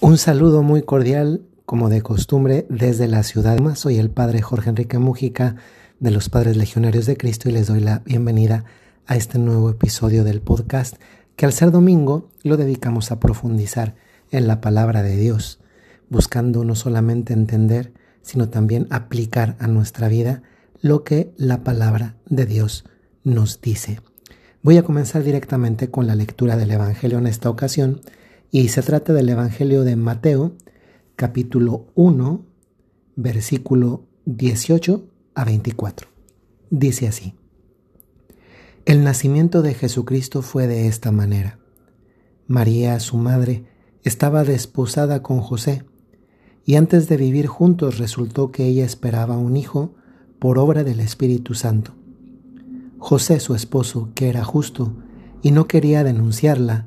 Un saludo muy cordial, como de costumbre, desde la ciudad. Soy el padre Jorge Enrique Mújica de los Padres Legionarios de Cristo y les doy la bienvenida a este nuevo episodio del podcast que al ser domingo lo dedicamos a profundizar en la palabra de Dios, buscando no solamente entender, sino también aplicar a nuestra vida lo que la palabra de Dios nos dice. Voy a comenzar directamente con la lectura del Evangelio en esta ocasión y se trata del Evangelio de Mateo, capítulo 1, versículo 18 a 24. Dice así. El nacimiento de Jesucristo fue de esta manera. María, su madre, estaba desposada con José, y antes de vivir juntos resultó que ella esperaba un hijo por obra del Espíritu Santo. José, su esposo, que era justo y no quería denunciarla,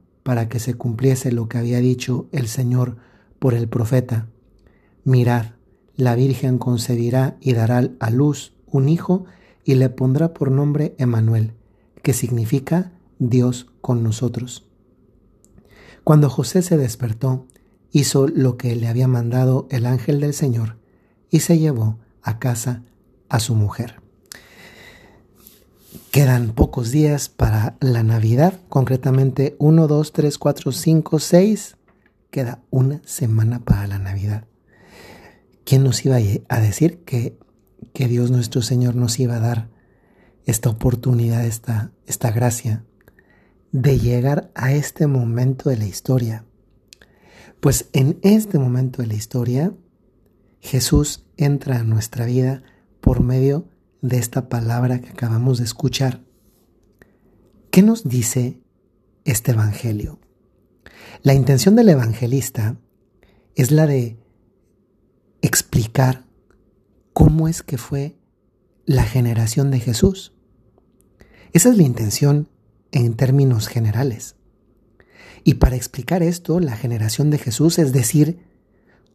para que se cumpliese lo que había dicho el Señor por el profeta. Mirad, la Virgen concebirá y dará a luz un hijo y le pondrá por nombre Emanuel, que significa Dios con nosotros. Cuando José se despertó, hizo lo que le había mandado el ángel del Señor y se llevó a casa a su mujer. Quedan pocos días para la Navidad, concretamente 1, 2, 3, 4, 5, 6. Queda una semana para la Navidad. ¿Quién nos iba a decir que, que Dios nuestro Señor nos iba a dar esta oportunidad, esta, esta gracia de llegar a este momento de la historia? Pues en este momento de la historia, Jesús entra a nuestra vida por medio de esta palabra que acabamos de escuchar. ¿Qué nos dice este Evangelio? La intención del evangelista es la de explicar cómo es que fue la generación de Jesús. Esa es la intención en términos generales. Y para explicar esto, la generación de Jesús, es decir,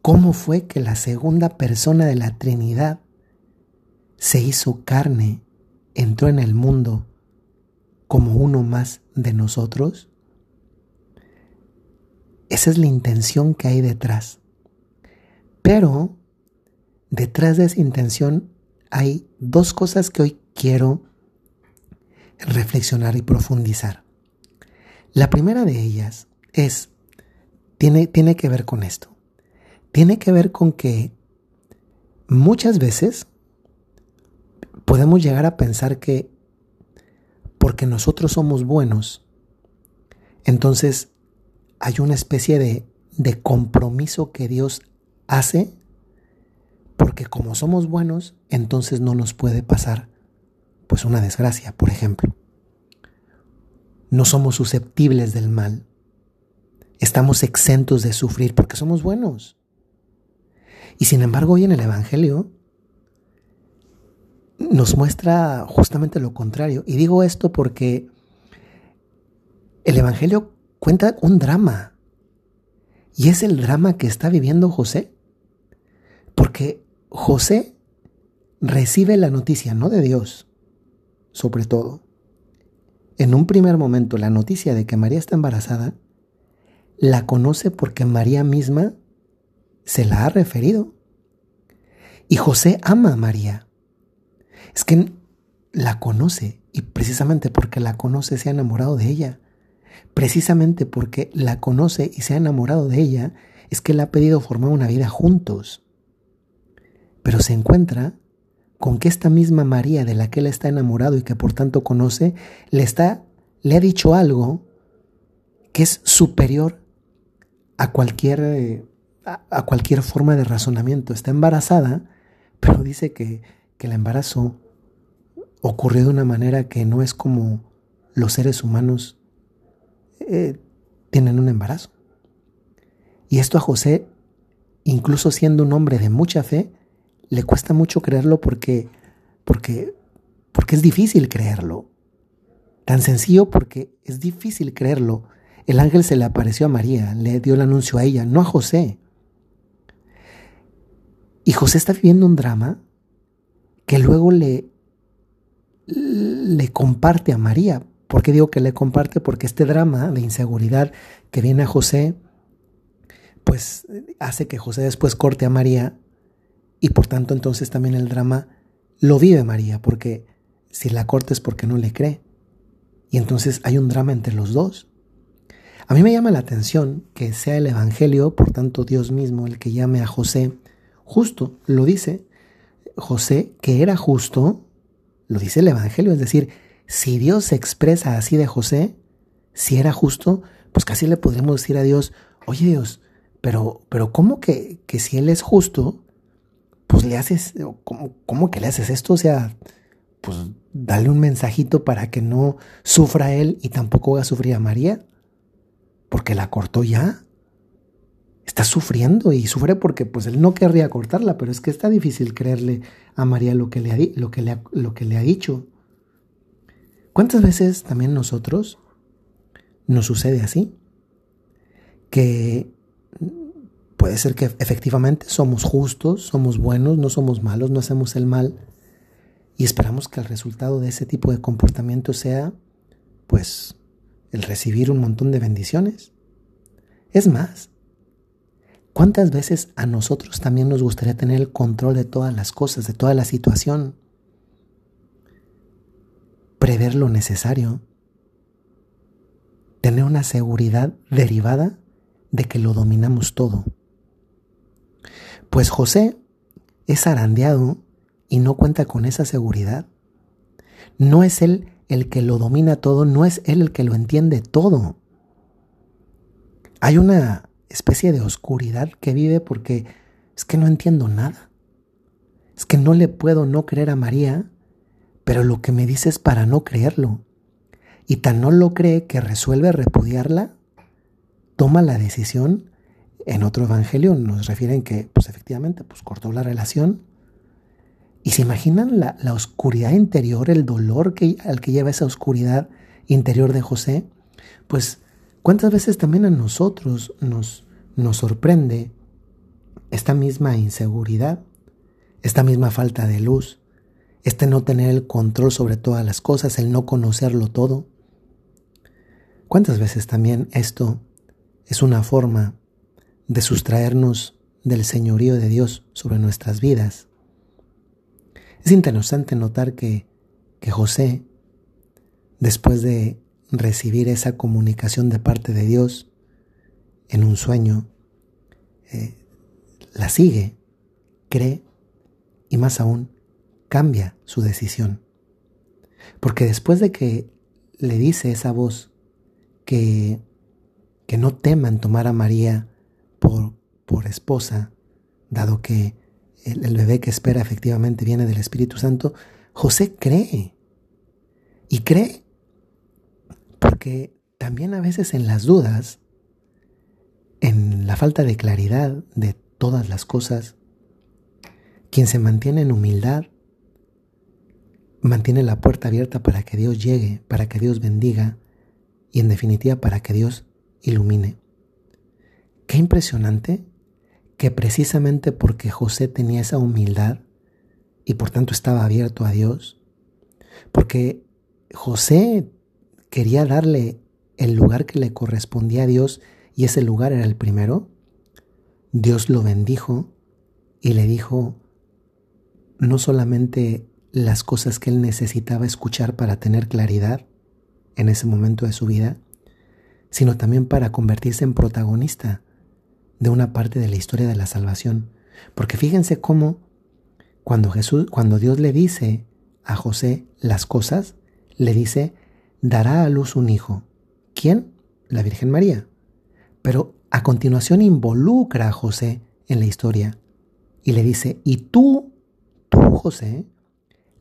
cómo fue que la segunda persona de la Trinidad se hizo carne, entró en el mundo como uno más de nosotros? Esa es la intención que hay detrás. Pero detrás de esa intención hay dos cosas que hoy quiero reflexionar y profundizar. La primera de ellas es, tiene, tiene que ver con esto. Tiene que ver con que muchas veces podemos llegar a pensar que porque nosotros somos buenos, entonces hay una especie de, compromiso que Dios hace, porque como somos buenos, entonces no nos puede pasar pues una desgracia, por ejemplo. No somos susceptibles del mal. Estamos exentos de sufrir porque somos buenos. Y sin embargo, hoy en el Evangelio nos muestra justamente lo contrario. Y digo esto porque el Evangelio cuenta un drama. Y es el drama que está viviendo José. Porque José recibe la noticia, no de Dios, sobre todo. En un primer momento, la noticia de que María está embarazada, la conoce porque María misma se la ha referido. Y José ama a María. Es que la conoce y precisamente porque la conoce se ha enamorado de ella. Precisamente porque la conoce y se ha enamorado de ella es que le ha pedido formar una vida juntos. Pero se encuentra con que esta misma María de la que él está enamorado y que por tanto conoce, le está le ha dicho algo que es superior a cualquier eh, cualquier forma de razonamiento. Está embarazada, pero dice que, que la embarazó ocurrió de una manera que no es como los seres humanos eh, tienen un embarazo. Y esto a José incluso siendo un hombre de mucha fe, le cuesta mucho creerlo porque, porque, porque es difícil creerlo. Tan sencillo porque es difícil creerlo. El ángel se le apareció a María, le dio el anuncio a ella, no a José. Y José está viviendo un drama que luego le, le comparte a María. ¿Por qué digo que le comparte? Porque este drama de inseguridad que viene a José, pues hace que José después corte a María y por tanto entonces también el drama lo vive María, porque si la corta es porque no le cree. Y entonces hay un drama entre los dos. A mí me llama la atención que sea el Evangelio, por tanto Dios mismo, el que llame a José justo. Lo dice José, que era justo, lo dice el Evangelio. Es decir, si Dios se expresa así de José, si era justo, pues casi le podríamos decir a Dios, oye Dios, pero, pero ¿cómo que, que si Él es justo, pues le haces, ¿cómo, ¿cómo que le haces esto? O sea, pues dale un mensajito para que no sufra él y tampoco haga sufrir a María, porque la cortó ya. Está sufriendo y sufre porque pues él no querría cortarla, pero es que está difícil creerle a María lo que le ha, lo que le lo que le ha dicho. ¿Cuántas veces también nosotros nos sucede así? Que puede ser que efectivamente somos justos, somos buenos, no somos malos, no hacemos el mal, y esperamos que el resultado de ese tipo de comportamiento sea, pues, el recibir un montón de bendiciones. Es más, ¿cuántas veces a nosotros también nos gustaría tener el control de todas las cosas, de toda la situación? Prever lo necesario. Tener una seguridad derivada de que lo dominamos todo. Pues José es arandeado y no cuenta con esa seguridad. No es Él el que lo domina todo, no es Él el que lo entiende todo. Hay una especie de oscuridad que vive porque es que no entiendo nada. Es que no le puedo no creer a María, pero lo que me dice es para no creerlo. Y tan no lo cree que resuelve repudiarla, toma la decisión. En otro evangelio nos refieren que, pues efectivamente, pues cortó la relación ¿Y se imaginan la, oscuridad interior, el dolor que, al que lleva esa oscuridad interior de José? Pues, ¿cuántas veces también a nosotros nos, nos sorprende esta misma inseguridad, esta misma falta de luz, este no tener el control sobre todas las cosas, el no conocerlo todo? ¿Cuántas veces también esto es una forma de sustraernos del señorío de Dios sobre nuestras vidas? Es interesante notar que, que José, después de recibir esa comunicación de parte de Dios en un sueño, eh, la sigue, cree y más aún cambia su decisión. Porque después de que le dice esa voz que, que no teman tomar a María por, por esposa, dado que el, bebé que espera efectivamente viene del Espíritu Santo, José cree. Y cree porque también a veces en las dudas, en la falta de claridad de todas las cosas, quien se mantiene en humildad, mantiene la puerta abierta para que Dios llegue, para que Dios bendiga y en definitiva para que Dios ilumine. Qué impresionante que precisamente porque José tenía esa humildad y por tanto estaba abierto a Dios, porque José quería darle el lugar que le correspondía a Dios y ese lugar era el primero, Dios lo bendijo y le dijo no solamente las cosas que él necesitaba escuchar para tener claridad en ese momento de su vida, sino también para convertirse en protagonista de una parte de la historia de la salvación. Porque fíjense cómo cuando Jesús, cuando Dios le dice a José las cosas, le dice, dará a luz un hijo. ¿Quién? La Virgen María. Pero a continuación involucra a José en la historia y le dice, y tú, tú José,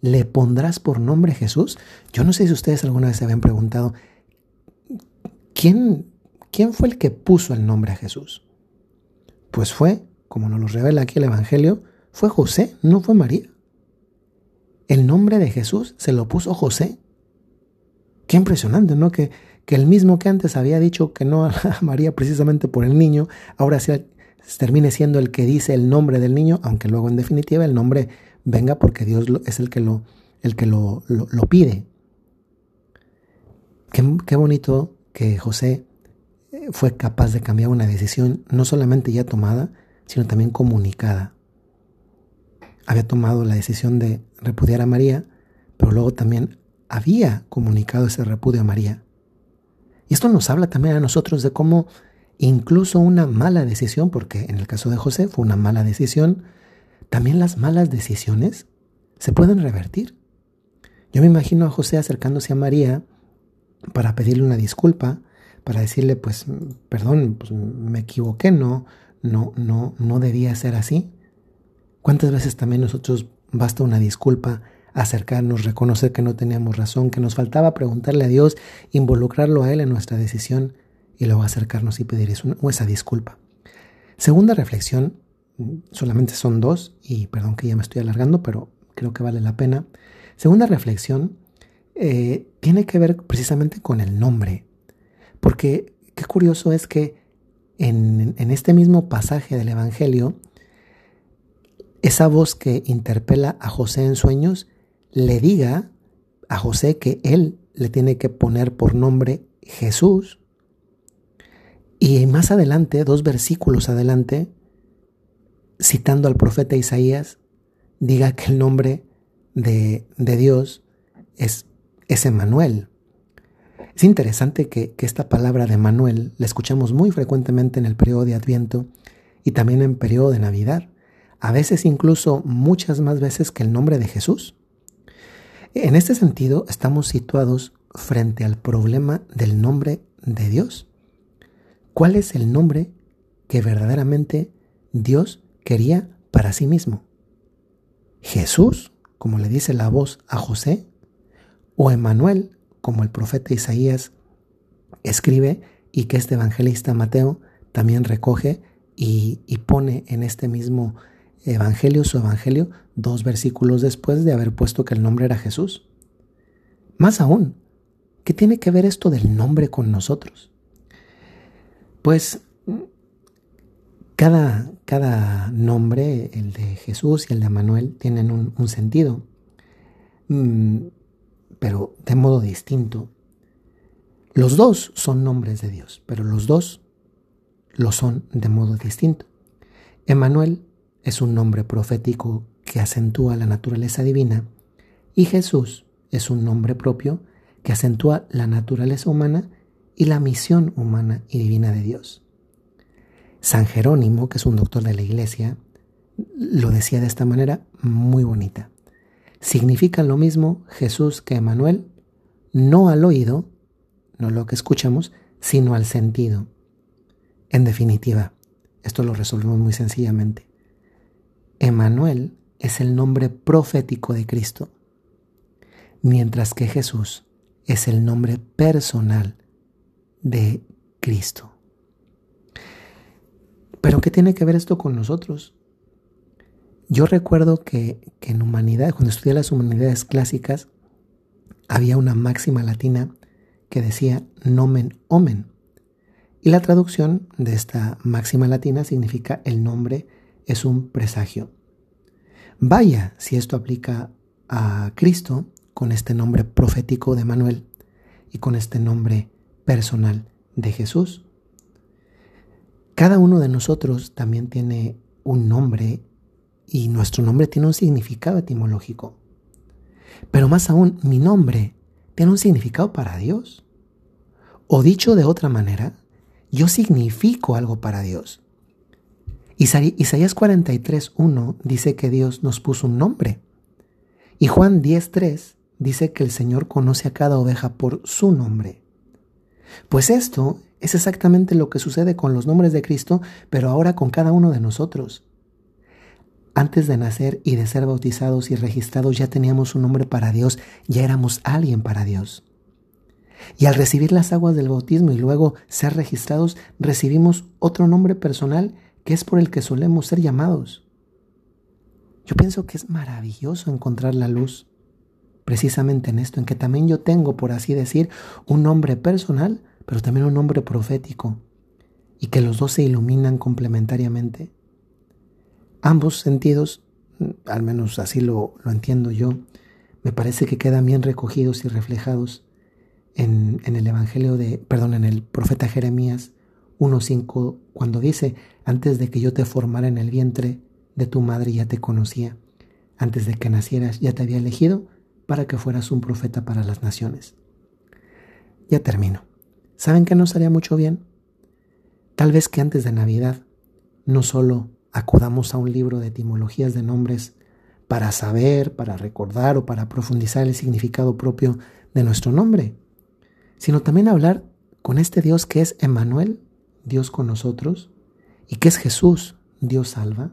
le pondrás por nombre Jesús. Yo no sé si ustedes alguna vez se habían preguntado, ¿quién, quién fue el que puso el nombre a Jesús? Pues fue como nos lo revela aquí el Evangelio, fue José, no fue María. El nombre de Jesús se lo puso José. Qué impresionante, ¿no? Que, que el mismo que antes había dicho que no a María precisamente por el niño, ahora se termine siendo el que dice el nombre del niño, aunque luego en definitiva el nombre venga porque Dios es el que lo, el que lo, lo, pide. Qué, qué bonito que José eh, fue capaz de cambiar una decisión no solamente ya tomada, sino también comunicada. Había tomado la decisión de repudiar a María, pero luego también había comunicado ese repudio a María. Y esto nos habla también a nosotros de cómo incluso una mala decisión, porque en el caso de José fue una mala decisión, también las malas decisiones se pueden revertir. Yo me imagino a José acercándose a María para pedirle una disculpa, para decirle, pues, perdón, pues, me equivoqué, no, no, no, no debía ser así. ¿Cuántas veces también nosotros basta una disculpa, acercarnos, reconocer que no teníamos razón, que nos faltaba preguntarle a Dios, involucrarlo a Él en nuestra decisión y luego acercarnos y pedir esa disculpa? Segunda reflexión, solamente son dos, y perdón que ya me estoy alargando, pero creo que vale la pena. Segunda reflexión eh, tiene que ver precisamente con el nombre, porque qué curioso es que en, en este mismo pasaje del Evangelio, esa voz que interpela a José en sueños le diga a José que él le tiene que poner por nombre Jesús. Y más adelante, dos versículos adelante, citando al profeta Isaías, diga que el nombre de, de Dios es, es Emanuel. Es interesante que, que, esta palabra de Emanuel la escuchamos muy frecuentemente en el periodo de Adviento y también en periodo de Navidad, a veces incluso muchas más veces que el nombre de Jesús. En este sentido, estamos situados frente al problema del nombre de Dios. ¿Cuál es el nombre que verdaderamente Dios quería para sí mismo? Jesús, como le dice la voz a José, o Emanuel, como el profeta Isaías escribe y que este evangelista Mateo también recoge y, y pone en este mismo evangelio, su evangelio, dos versículos después de haber puesto que el nombre era Jesús. Más aún, ¿qué tiene que ver esto del nombre con nosotros? Pues cada, cada nombre, el de Jesús y el de Manuel, tienen un, sentido, mm, pero de modo distinto. Los dos son nombres de Dios, pero los dos lo son de modo distinto. Emanuel es un nombre profético que acentúa la naturaleza divina y Jesús es un nombre propio que acentúa la naturaleza humana y la misión humana y divina de Dios. San Jerónimo, que es un doctor de la iglesia, lo decía de esta manera muy bonita. Significa lo mismo Jesús que Emanuel, no al oído, no lo que escuchamos, sino al sentido. En definitiva, esto lo resolvemos muy sencillamente. Emanuel es el nombre profético de Cristo, mientras que Jesús es el nombre personal de Cristo. Pero ¿qué tiene que ver esto con nosotros? Yo recuerdo que, en humanidad, cuando estudié las humanidades clásicas, había una máxima latina que decía nomen omen. Y la traducción de esta máxima latina significa el nombre es un presagio. Vaya si esto aplica a Cristo con este nombre profético de Manuel y con este nombre personal de Jesús. Cada uno de nosotros también tiene un nombre y nuestro nombre tiene un significado etimológico. Pero más aún, mi nombre tiene un significado para Dios. O dicho de otra manera, yo significo algo para Dios. Isaías 43.1 dice que Dios nos puso un nombre. Y Juan 10.3 dice que el Señor conoce a cada oveja por su nombre. Pues esto es exactamente lo que sucede con los nombres de Cristo, pero ahora con cada uno de nosotros. Antes de nacer y de ser bautizados y registrados ya teníamos un nombre para Dios, ya éramos alguien para Dios. Y al recibir las aguas del bautismo y luego ser registrados, recibimos otro nombre personal que es por el que solemos ser llamados. Yo pienso que es maravilloso encontrar la luz precisamente en esto, en que también yo tengo, por así decir, un nombre personal, pero también un nombre profético, y que los dos se iluminan complementariamente. Ambos sentidos, al menos así lo, lo entiendo yo, me parece que quedan bien recogidos y reflejados en, en el Evangelio de, perdón, en el profeta Jeremías 1.5, cuando dice, antes de que yo te formara en el vientre de tu madre ya te conocía, antes de que nacieras ya te había elegido para que fueras un profeta para las naciones. Ya termino. ¿Saben que nos haría mucho bien? Tal vez que antes de Navidad no solo acudamos a un libro de etimologías de nombres para saber, para recordar o para profundizar el significado propio de nuestro nombre, sino también hablar con este Dios que es Emmanuel, Dios con nosotros, y que es Jesús, Dios salva,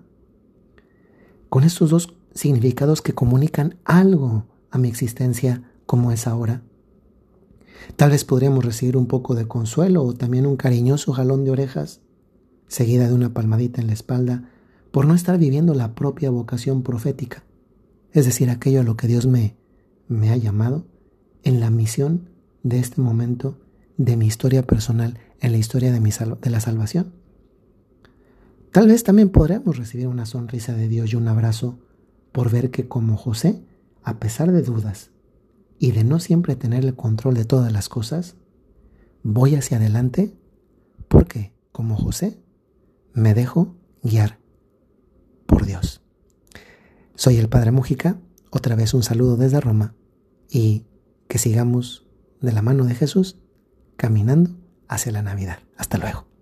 con estos dos significados que comunican algo a mi existencia como es ahora. Tal vez podríamos recibir un poco de consuelo o también un cariñoso jalón de orejas, seguida de una palmadita en la espalda, por no estar viviendo la propia vocación profética, es decir, aquello a lo que Dios me, me ha llamado en la misión de este momento de mi historia personal, en la historia de, mi de la salvación. Tal vez también podremos recibir una sonrisa de Dios y un abrazo por ver que como José, a pesar de dudas, y de no siempre tener el control de todas las cosas, voy hacia adelante porque, como José, me dejo guiar por Dios. Soy el Padre Mújica, otra vez un saludo desde Roma y que sigamos de la mano de Jesús caminando hacia la Navidad. Hasta luego.